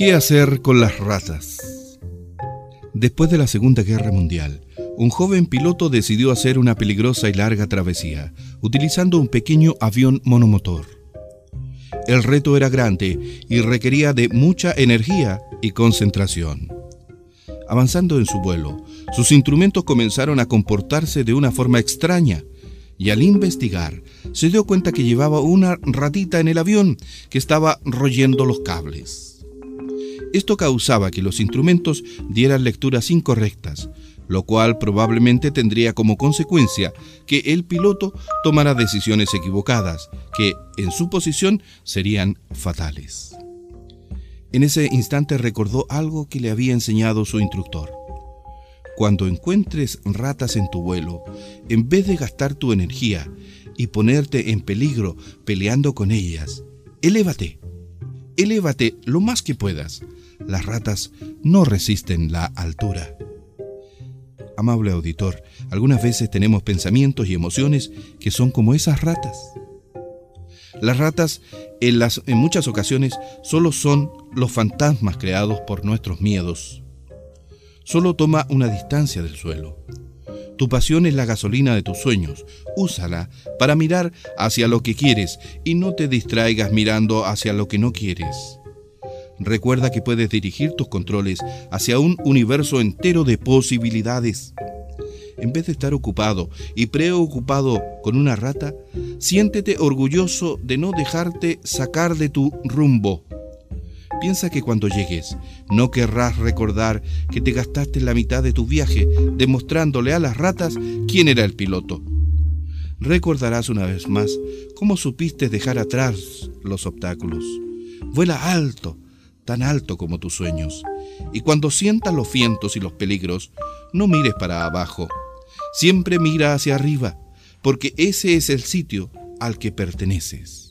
¿Qué hacer con las ratas? Después de la Segunda Guerra Mundial, un joven piloto decidió hacer una peligrosa y larga travesía, utilizando un pequeño avión monomotor. El reto era grande y requería de mucha energía y concentración. Avanzando en su vuelo, sus instrumentos comenzaron a comportarse de una forma extraña y al investigar se dio cuenta que llevaba una ratita en el avión que estaba royendo los cables. Esto causaba que los instrumentos dieran lecturas incorrectas, lo cual probablemente tendría como consecuencia que el piloto tomara decisiones equivocadas, que en su posición serían fatales. En ese instante recordó algo que le había enseñado su instructor. Cuando encuentres ratas en tu vuelo, en vez de gastar tu energía y ponerte en peligro peleando con ellas, elévate. Elévate lo más que puedas las ratas no resisten la altura. Amable auditor, algunas veces tenemos pensamientos y emociones que son como esas ratas. Las ratas en, las, en muchas ocasiones solo son los fantasmas creados por nuestros miedos. Solo toma una distancia del suelo. Tu pasión es la gasolina de tus sueños. Úsala para mirar hacia lo que quieres y no te distraigas mirando hacia lo que no quieres. Recuerda que puedes dirigir tus controles hacia un universo entero de posibilidades. En vez de estar ocupado y preocupado con una rata, siéntete orgulloso de no dejarte sacar de tu rumbo. Piensa que cuando llegues no querrás recordar que te gastaste la mitad de tu viaje demostrándole a las ratas quién era el piloto. Recordarás una vez más cómo supiste dejar atrás los obstáculos. Vuela alto, tan alto como tus sueños. Y cuando sientas los vientos y los peligros, no mires para abajo. Siempre mira hacia arriba, porque ese es el sitio al que perteneces.